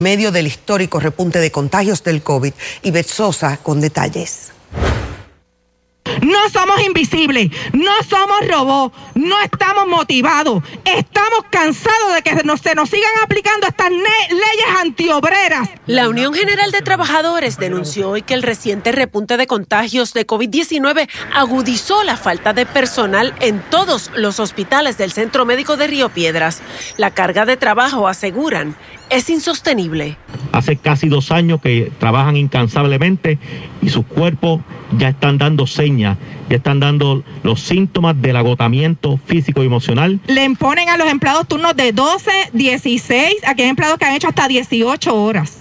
medio del histórico repunte de contagios del COVID. Y Sosa con detalles. No somos invisibles, no somos robots, no estamos motivados. Estamos cansados de que se nos, sigan aplicando estas leyes antiobreras. La Unión General de Trabajadores denunció hoy que el reciente repunte de contagios de COVID-19 agudizó la falta de personal en todos los hospitales del Centro Médico de Río Piedras. La carga de trabajo, aseguran, es insostenible. Hace casi dos años que trabajan incansablemente y sus cuerpos ya están dando señas, ya están dando los síntomas del agotamiento físico y emocional. Le imponen a los empleados turnos de 12, 16, aquí hay empleados que han hecho hasta 18 horas.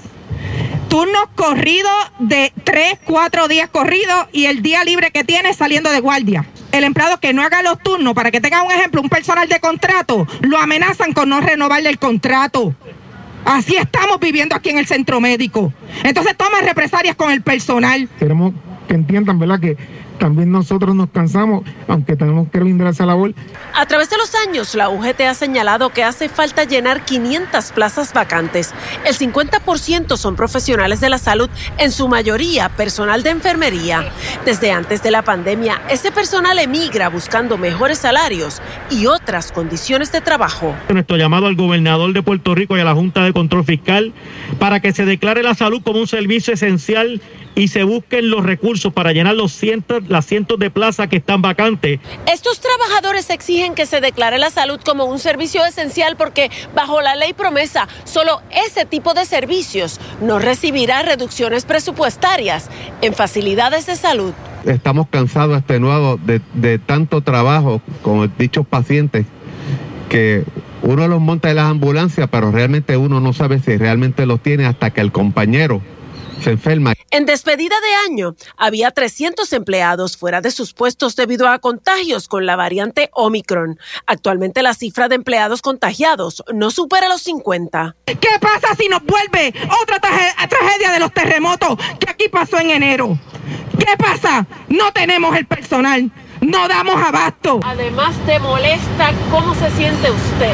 Turnos corridos de 3, 4 días corridos y el día libre que tiene saliendo de guardia el empleado que no haga los turnos, para que tenga un ejemplo, un personal de contrato, lo amenazan con no renovarle el contrato. Así estamos viviendo aquí en el centro médico. Entonces toma represalias con el personal. Queremos que entiendan, ¿verdad? Que también nosotros nos cansamos, aunque tenemos que brindar esa labor. A través de los años, la UGT ha señalado que hace falta llenar 500 plazas vacantes. El 50% son profesionales de la salud, en su mayoría personal de enfermería. Desde antes de la pandemia, ese personal emigra buscando mejores salarios y otras condiciones de trabajo. Nuestro llamado al gobernador de Puerto Rico y a la Junta de Control Fiscal para que se declare la salud como un servicio esencial y se busquen los recursos para llenar los cientos, las cientos de plazas que están vacantes. Estos trabajadores exigen que se declare la salud como un servicio esencial porque bajo la ley promesa solo ese tipo de servicios no recibirá reducciones presupuestarias en facilidades de salud. Estamos cansados, extenuados de, de tanto trabajo con dichos pacientes que uno los monta en las ambulancias, pero realmente uno no sabe si realmente los tiene hasta que el compañero se enferma. En despedida de año, había 300 empleados fuera de sus puestos debido a contagios con la variante Omicron. Actualmente la cifra de empleados contagiados no supera los 50. ¿Qué pasa si nos vuelve otra tragedia de los terremotos que aquí pasó en enero? ¿Qué pasa? No tenemos el personal. No damos abasto. Además, ¿te molesta cómo se siente usted?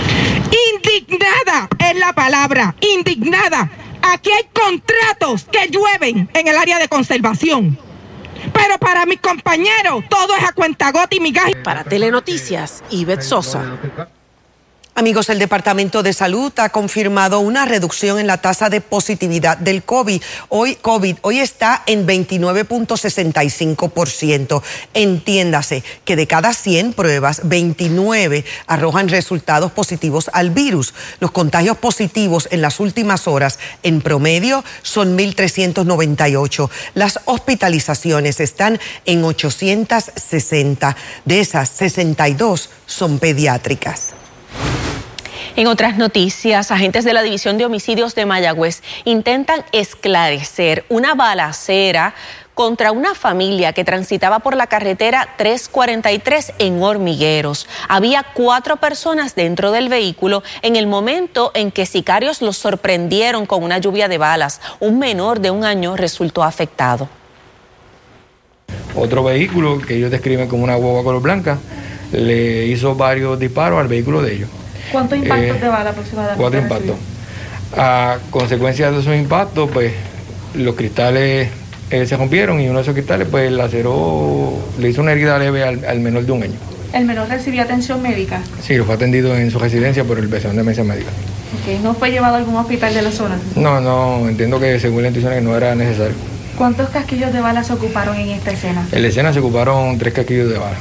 Indignada es la palabra, indignada Aquí hay contratos que llueven en el área de conservación. Pero para mis compañeros todo es a cuentagote y migajas. Para Telenoticias, Ivette Sosa. Amigos, el Departamento de Salud ha confirmado una reducción en la tasa de positividad del COVID. Hoy, COVID, hoy está en 29.65%. Entiéndase que de cada 100 pruebas, 29 arrojan resultados positivos al virus. Los contagios positivos en las últimas horas, en promedio, son 1.398. Las hospitalizaciones están en 860. De esas, 62 son pediátricas. En otras noticias, agentes de la División de Homicidios de Mayagüez intentan esclarecer una balacera contra una familia que transitaba por la carretera 343 en Hormigueros. Había cuatro personas dentro del vehículo en el momento en que sicarios los sorprendieron con una lluvia de balas. Un menor de un año resultó afectado. Otro vehículo que ellos describen como una hueva color blanca le hizo varios disparos al vehículo de ellos. ¿Cuántos impactos de bala aproximadamente? Cuatro impactos. A consecuencia de esos impactos, pues los cristales eh, se rompieron y uno de esos cristales pues laceró, le hizo una herida leve al, menor de un año. ¿El menor recibía atención médica? Sí, lo fue atendido en su residencia por el personal de mesa médica. ¿No fue llevado a algún hospital de la zona? No, no, entiendo que según la intuición no era necesario. ¿Cuántos casquillos de bala se ocuparon en esta escena? En la escena se ocuparon tres casquillos de bala.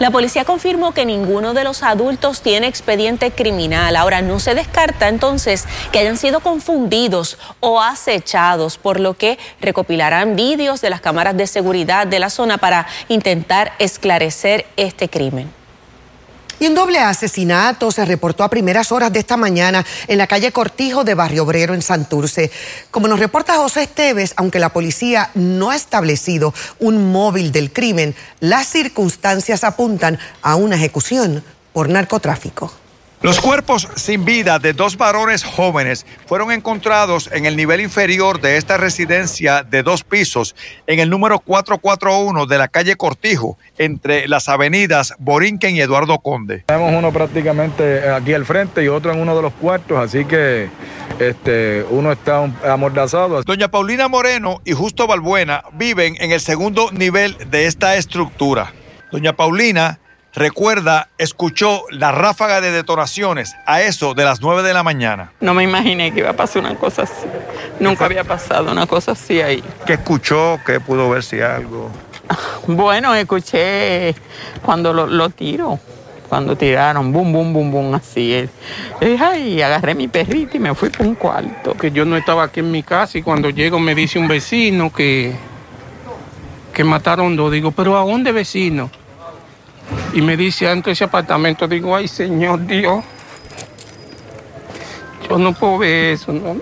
La policía confirmó que ninguno de los adultos tiene expediente criminal. Ahora no se descarta entonces que hayan sido confundidos o acechados, por lo que recopilarán vídeos de las cámaras de seguridad de la zona para intentar esclarecer este crimen. Y un doble asesinato se reportó a primeras horas de esta mañana en la calle Cortijo de Barrio Obrero en Santurce. Como nos reporta José Esteves, aunque la policía no ha establecido un móvil del crimen, las circunstancias apuntan a una ejecución por narcotráfico. Los cuerpos sin vida de dos varones jóvenes fueron encontrados en el nivel inferior de esta residencia de dos pisos en el número 441 de la calle Cortijo, entre las avenidas Borinquen y Eduardo Conde. Tenemos uno prácticamente aquí al frente y otro en uno de los cuartos, así que este, uno está amordazado. Doña Paulina Moreno y Justo Balbuena viven en el segundo nivel de esta estructura. Doña Paulina recuerda, escuchó la ráfaga de detonaciones a eso de las 9 de la mañana. No me imaginé que iba a pasar una cosa así. Nunca había pasado una cosa así ahí. ¿Qué escuchó? ¿Qué pudo ver si algo? Bueno, escuché cuando lo, lo tiro, cuando tiraron, bum, bum, bum, bum, así. Y dije, ay, agarré mi perrito y me fui por un cuarto. Que yo no estaba aquí en mi casa y cuando llego me dice un vecino que, que mataron dos. Digo, pero ¿a dónde vecino? Y me dice, antes ese apartamento, digo, ay, Señor Dios, yo no puedo ver eso, ¿no?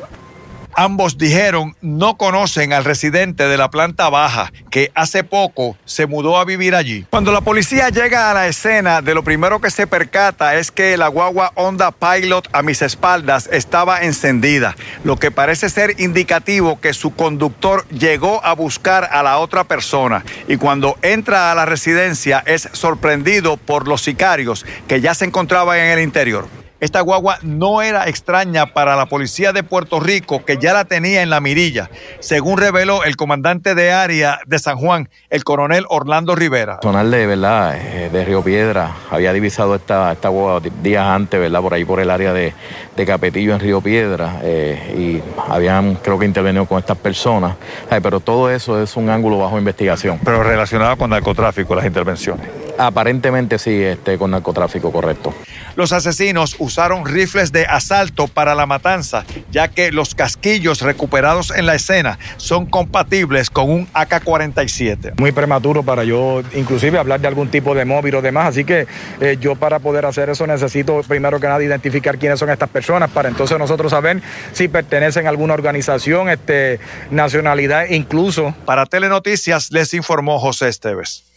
Ambos dijeron no conocen al residente de la planta baja que hace poco se mudó a vivir allí. Cuando la policía llega a la escena, de lo primero que se percata es que la guagua Honda Pilot a mis espaldas estaba encendida, lo que parece ser indicativo que su conductor llegó a buscar a la otra persona y cuando entra a la residencia es sorprendido por los sicarios que ya se encontraban en el interior. Esta guagua no era extraña para la policía de Puerto Rico, que ya la tenía en la mirilla, según reveló el comandante de área de San Juan, el coronel Orlando Rivera. Personal de verdad eh, de Río Piedra había divisado esta, esta guagua días antes, ¿verdad? Por ahí por el área de, de Capetillo en Río Piedra eh, y habían creo que intervenido con estas personas, Ay, pero todo eso es un ángulo bajo investigación. Pero relacionado con narcotráfico, las intervenciones. Aparentemente sí, este, con narcotráfico, correcto. Los asesinos usaron rifles de asalto para la matanza, ya que los casquillos recuperados en la escena son compatibles con un AK-47. Muy prematuro para yo inclusive hablar de algún tipo de móvil o demás, así que eh, yo para poder hacer eso necesito primero que nada identificar quiénes son estas personas para entonces nosotros saber si pertenecen a alguna organización, este, nacionalidad, incluso. Para Telenoticias les informó José Esteves.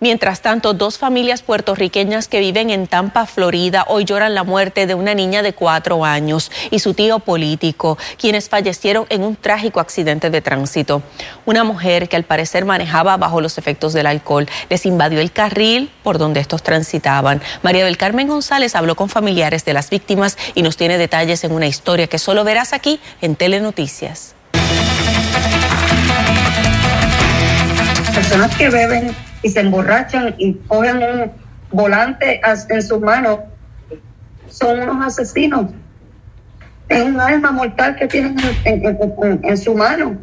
Mientras tanto, dos familias puertorriqueñas que viven en Tampa, Florida, hoy lloran la muerte de una niña de cuatro años y su tío político, quienes fallecieron en un trágico accidente de tránsito. Una mujer que al parecer manejaba bajo los efectos del alcohol les invadió el carril por donde estos transitaban. María del Carmen González habló con familiares de las víctimas y nos tiene detalles en una historia que solo verás aquí en Telenoticias. Personas que beben y se emborrachan y cogen un volante en sus manos, son unos asesinos. Es un alma mortal que tienen en, en, en, en su mano.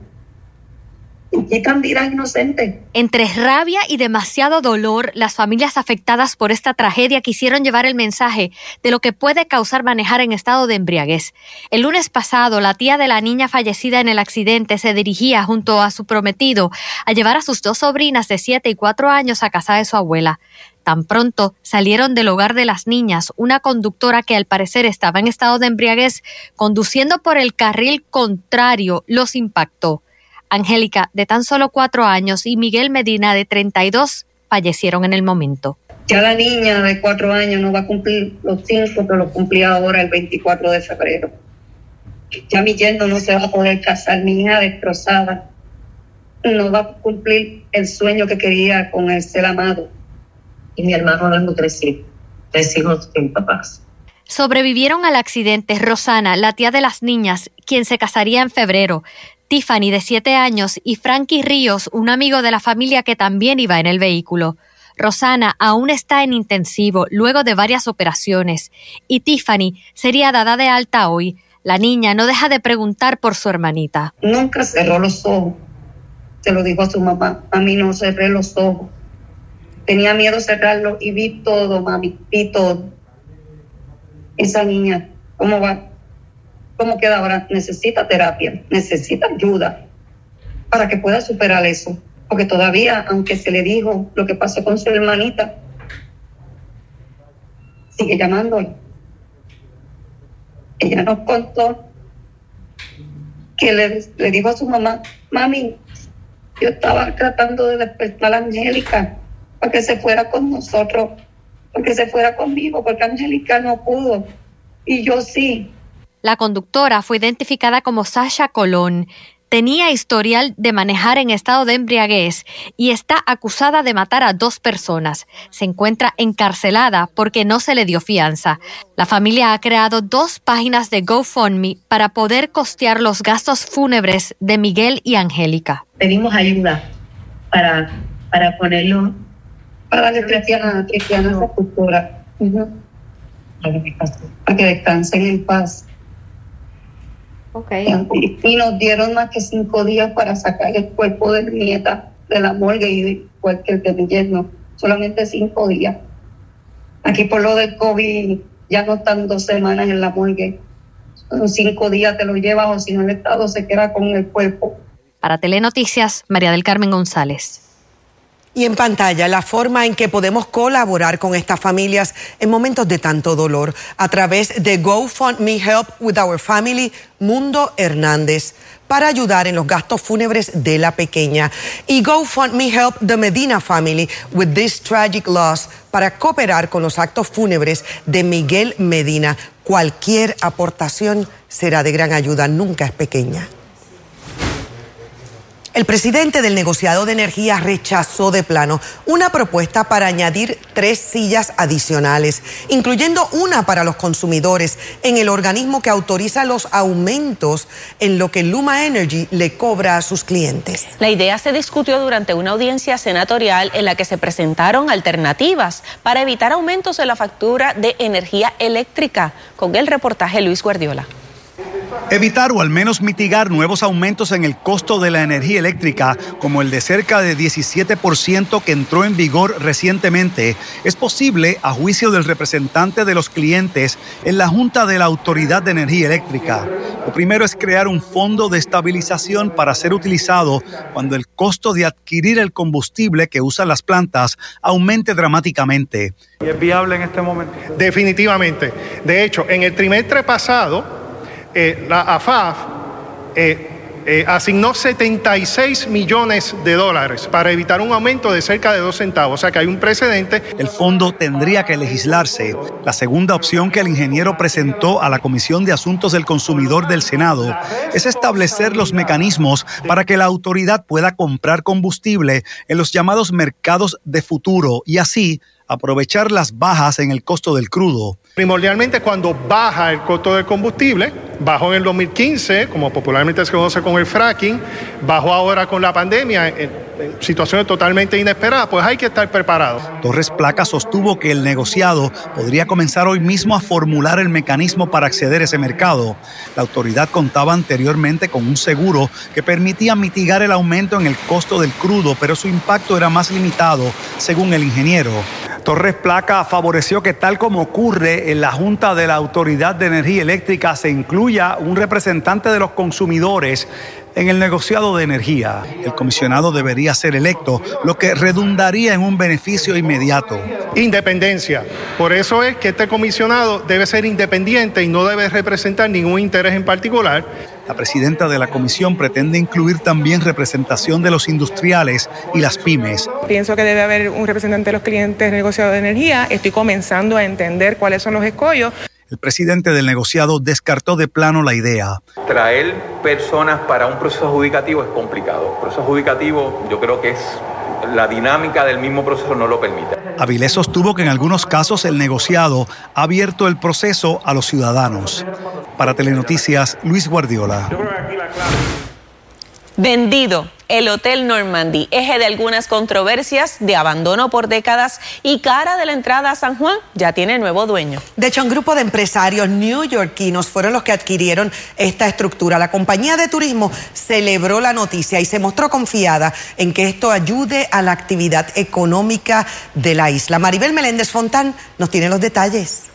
Y quitan vidas inocentes. Entre rabia y demasiado dolor, las familias afectadas por esta tragedia quisieron llevar el mensaje de lo que puede causar manejar en estado de embriaguez. El lunes pasado, la tía de la niña fallecida en el accidente se dirigía junto a su prometido a llevar a sus dos sobrinas de 7 y 4 años a casa de su abuela. Tan pronto salieron del hogar de las niñas, una conductora que al parecer estaba en estado de embriaguez, conduciendo por el carril contrario, los impactó. Angélica, de tan solo cuatro años, y Miguel Medina, de 32, fallecieron en el momento. Ya la niña de cuatro años no va a cumplir los cinco, pero lo cumplía ahora el 24 de febrero. Ya mi yerno no se va a poder casar, mi hija destrozada. No va a cumplir el sueño que quería con el ser amado. Y mi hermano no tres hijos, tres hijos sin papás. Sobrevivieron al accidente Rosana, la tía de las niñas, quien se casaría en febrero, Tiffany, de siete años, y Frankie Ríos, un amigo de la familia que también iba en el vehículo. Rosana aún está en intensivo luego de varias operaciones y Tiffany sería dada de alta hoy. La niña no deja de preguntar por su hermanita. Nunca cerró los ojos. Se lo dijo a su mamá. A mí no cerré los ojos. Tenía miedo cerrarlo y vi todo, mami. Vi todo. Esa niña, ¿cómo va? ¿Cómo queda ahora? Necesita terapia, necesita ayuda para que pueda superar eso. Porque todavía, aunque se le dijo lo que pasó con su hermanita, sigue llamándole. Ella nos contó que le, le dijo a su mamá, mami, yo estaba tratando de despertar a Angélica para que se fuera con nosotros, porque se fuera conmigo, porque Angélica no pudo. Y yo sí, la conductora fue identificada como Sasha Colón. tenía historial de manejar en estado de embriaguez y está acusada de matar a dos personas. Se encuentra encarcelada porque no se le dio fianza. La familia ha creado dos páginas de GoFundMe para poder costear los gastos fúnebres de Miguel y Angélica. Pedimos ayuda para, para ponerlo para que Cristiana, Cristiana Sepultura. Para que descansen en paz. Okay. Y, nos dieron más que cinco días para sacar el cuerpo de mi nieta de la morgue y de cualquier de mi yerno. Solamente cinco días. Aquí por lo del COVID ya no están dos semanas en la morgue. Son cinco días te lo llevas o si no el Estado se queda con el cuerpo. Para Telenoticias, María del Carmen González. Y en pantalla la forma en que podemos colaborar con estas familias en momentos de tanto dolor a través de GoFundMe Help with Our Family Mundo Hernández para ayudar en los gastos fúnebres de la pequeña y GoFundMe Help the Medina Family with this tragic loss para cooperar con los actos fúnebres de Miguel Medina. Cualquier aportación será de gran ayuda, nunca es pequeña. El presidente del negociado de energía rechazó de plano una propuesta para añadir tres sillas adicionales, incluyendo una para los consumidores en el organismo que autoriza los aumentos en lo que Luma Energy le cobra a sus clientes. La idea se discutió durante una audiencia senatorial en la que se presentaron alternativas para evitar aumentos en la factura de energía eléctrica. Con el reportaje Luis Guardiola. Evitar o al menos mitigar nuevos aumentos en el costo de la energía eléctrica, como el de cerca de 17% que entró en vigor recientemente, es posible a juicio del representante de los clientes en la Junta de la Autoridad de Energía Eléctrica. Lo primero es crear un fondo de estabilización para ser utilizado cuando el costo de adquirir el combustible que usan las plantas aumente dramáticamente. ¿Y es viable en este momento? Definitivamente. De hecho, en el trimestre pasado, eh, la AFAF eh, eh, asignó 76 millones de dólares para evitar un aumento de cerca de dos centavos. O sea que hay un precedente. El fondo tendría que legislarse. La segunda opción que el ingeniero presentó a la Comisión de Asuntos del Consumidor del Senado es establecer los mecanismos para que la autoridad pueda comprar combustible en los llamados mercados de futuro y así aprovechar las bajas en el costo del crudo. Primordialmente cuando baja el costo del combustible, bajó en el 2015, como popularmente se conoce con el fracking, bajó ahora con la pandemia, situaciones totalmente inesperadas, pues hay que estar preparado. Torres Placa sostuvo que el negociado podría comenzar hoy mismo a formular el mecanismo para acceder a ese mercado. La autoridad contaba anteriormente con un seguro que permitía mitigar el aumento en el costo del crudo, pero su impacto era más limitado, según el ingeniero. Torres Placa favoreció que tal como ocurre en la Junta de la Autoridad de Energía Eléctrica se incluya un representante de los consumidores en el negociado de energía. El comisionado debería ser electo, lo que redundaría en un beneficio inmediato. Independencia. Por eso es que este comisionado debe ser independiente y no debe representar ningún interés en particular. La presidenta de la comisión pretende incluir también representación de los industriales y las pymes. Pienso que debe haber un representante de los clientes negociado de energía. Estoy comenzando a entender cuáles son los escollos. El presidente del negociado descartó de plano la idea. Traer personas para un proceso adjudicativo es complicado. El proceso adjudicativo yo creo que es la dinámica del mismo proceso no lo permite. Avilés sostuvo que en algunos casos el negociado ha abierto el proceso a los ciudadanos. Para Telenoticias, Luis Guardiola. Vendido. El Hotel Normandy, eje de algunas controversias, de abandono por décadas y cara de la entrada a San Juan, ya tiene nuevo dueño. De hecho, un grupo de empresarios neoyorquinos fueron los que adquirieron esta estructura. La compañía de turismo celebró la noticia y se mostró confiada en que esto ayude a la actividad económica de la isla. Maribel Meléndez Fontán nos tiene los detalles.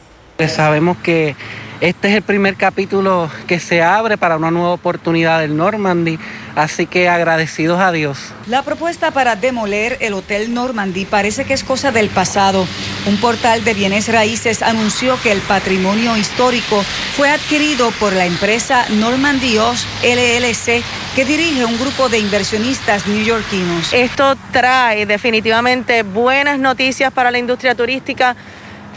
Sabemos que este es el primer capítulo que se abre para una nueva oportunidad del Normandy, así que agradecidos a Dios. La propuesta para demoler el Hotel Normandy parece que es cosa del pasado. Un portal de bienes raíces anunció que el patrimonio histórico fue adquirido por la empresa Normandy Osh LLC, que dirige un grupo de inversionistas neoyorquinos. Esto trae definitivamente buenas noticias para la industria turística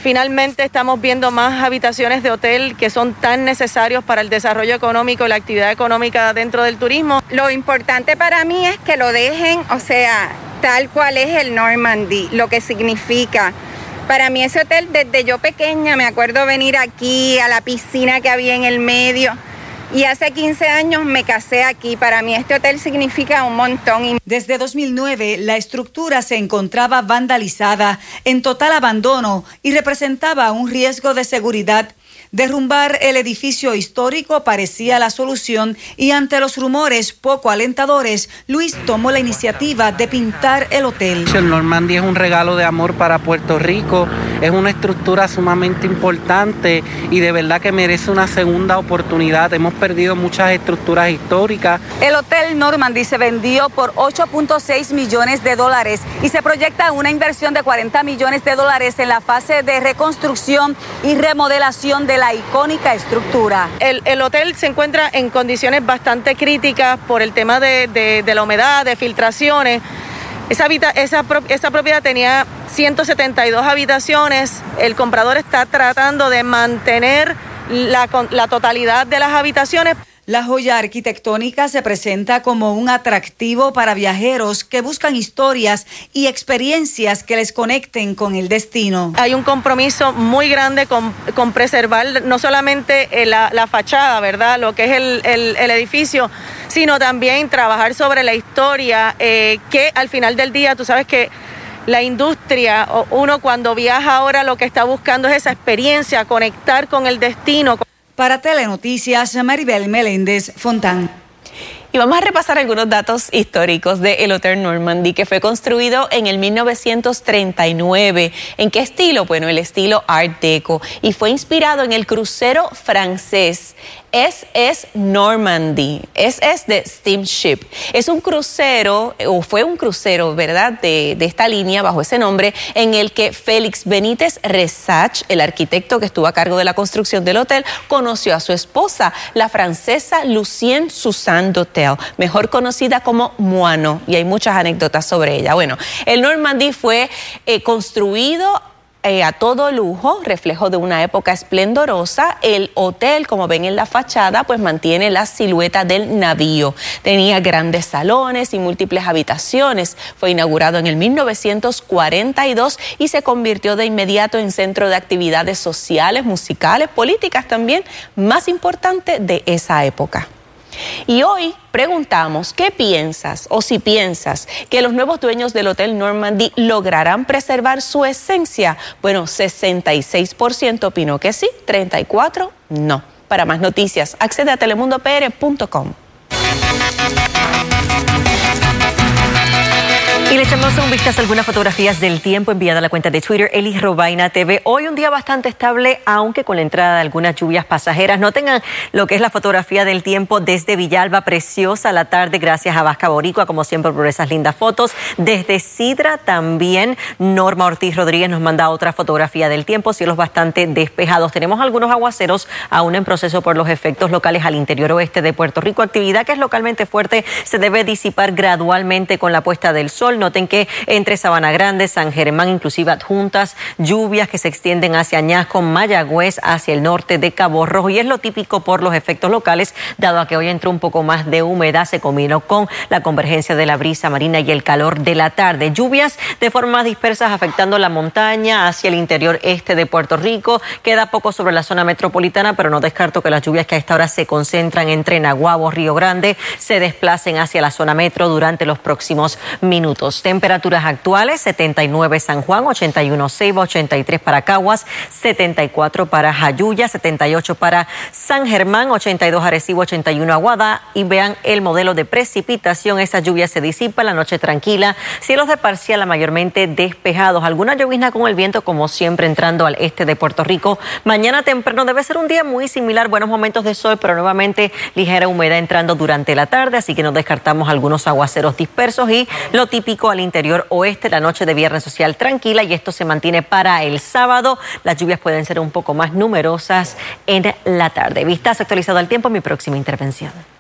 Finalmente estamos viendo más habitaciones de hotel que son tan necesarios para el desarrollo económico y la actividad económica dentro del turismo. Lo importante para mí es que lo dejen, o sea, tal cual es el Normandy, lo que significa. Para mí ese hotel desde yo pequeña me acuerdo venir aquí a la piscina que había en el medio y hace 15 años me casé aquí. Para mí este hotel significa un montón. Desde 2009 la estructura se encontraba vandalizada, en total abandono y representaba un riesgo de seguridad Derrumbar el edificio histórico parecía la solución y ante los rumores poco alentadores, Luis tomó la iniciativa de pintar el hotel. El Normandy es un regalo de amor para Puerto Rico, es una estructura sumamente importante y de verdad que merece una segunda oportunidad. Hemos perdido muchas estructuras históricas. El Hotel Normandy se vendió por 8.6 millones de dólares y se proyecta una inversión de 40 millones de dólares en la fase de reconstrucción y remodelación de la icónica estructura. El, hotel se encuentra en condiciones bastante críticas por el tema de, la humedad, de filtraciones. Esa, esa, esa, propiedad tenía 172 habitaciones. El comprador está tratando de mantener la, la totalidad de las habitaciones. La joya arquitectónica se presenta como un atractivo para viajeros que buscan historias y experiencias que les conecten con el destino. Hay un compromiso muy grande con, preservar no solamente eh, la, fachada, ¿verdad? Lo que es el, edificio, sino también trabajar sobre la historia, eh, que al final del día tú sabes que la industria, uno cuando viaja ahora lo que está buscando es esa experiencia, conectar con el destino. Para Telenoticias, Maribel Meléndez Fontán. Y vamos a repasar algunos datos históricos de el Hotel Normandy, que fue construido en el 1939. ¿En qué estilo? Bueno, el estilo Art Deco. Y fue inspirado en el crucero francés SS Normandy. SS de Steamship. Es un crucero, o fue un crucero, ¿verdad?, de, esta línea bajo ese nombre, en el que Félix Benítez Resach, el arquitecto que estuvo a cargo de la construcción del hotel, conoció a su esposa, la francesa Lucien Suzanne Dotel, mejor conocida como Moano, y hay muchas anécdotas sobre ella. Bueno, el Normandy fue eh, construido eh, a todo lujo, reflejo de una época esplendorosa. El hotel, como ven en la fachada, pues mantiene la silueta del navío. Tenía grandes salones y múltiples habitaciones. Fue inaugurado en el 1942 y se convirtió de inmediato en centro de actividades sociales, musicales, políticas también, más importante de esa época. Y hoy preguntamos, ¿qué piensas o si piensas que los nuevos dueños del Hotel Normandy lograrán preservar su esencia? Bueno, 66% opinó que sí, 34% no. Para más noticias, accede a telemundopr.com. Y le echamos un vistazo a algunas fotografías del tiempo enviada a la cuenta de Twitter, Eli Robaina TV. Hoy un día bastante estable, aunque con la entrada de algunas lluvias pasajeras. No tengan lo que es la fotografía del tiempo desde Villalba, preciosa la tarde, gracias a Vasca Boricua, como siempre, por esas lindas fotos. Desde Sidra también, Norma Ortiz Rodríguez nos manda otra fotografía del tiempo, cielos bastante despejados. Tenemos algunos aguaceros aún en proceso por los efectos locales al interior oeste de Puerto Rico. Actividad que es localmente fuerte, se debe disipar gradualmente con la puesta del sol Noten que entre Sabana Grande, San Germán, inclusive adjuntas, lluvias que se extienden hacia Añasco, Mayagüez, hacia el norte de Cabo Rojo. Y es lo típico por los efectos locales, dado a que hoy entró un poco más de humedad, se combinó con la convergencia de la brisa marina y el calor de la tarde. Lluvias de forma dispersas afectando la montaña hacia el interior este de Puerto Rico. Queda poco sobre la zona metropolitana, pero no descarto que las lluvias que a esta hora se concentran entre Naguabo, Río Grande, se desplacen hacia la zona metro durante los próximos minutos. Temperaturas actuales, 79 San Juan, 81 Ceiba, 83 para Caguas, 74 para Jayuya, 78 para San Germán, 82 Arecibo, 81 Aguada. Y vean el modelo de precipitación. Esa lluvia se disipa, la noche tranquila, cielos de parcial mayormente despejados. Alguna llovizna con el viento, como siempre, entrando al este de Puerto Rico. Mañana temprano debe ser un día muy similar, buenos momentos de sol, pero nuevamente ligera humedad entrando durante la tarde, así que no descartamos algunos aguaceros dispersos y lo típico al interior oeste. La noche de viernes social tranquila y esto se mantiene para el sábado. Las lluvias pueden ser un poco más numerosas en la tarde. Vistas actualizado al tiempo, mi próxima intervención.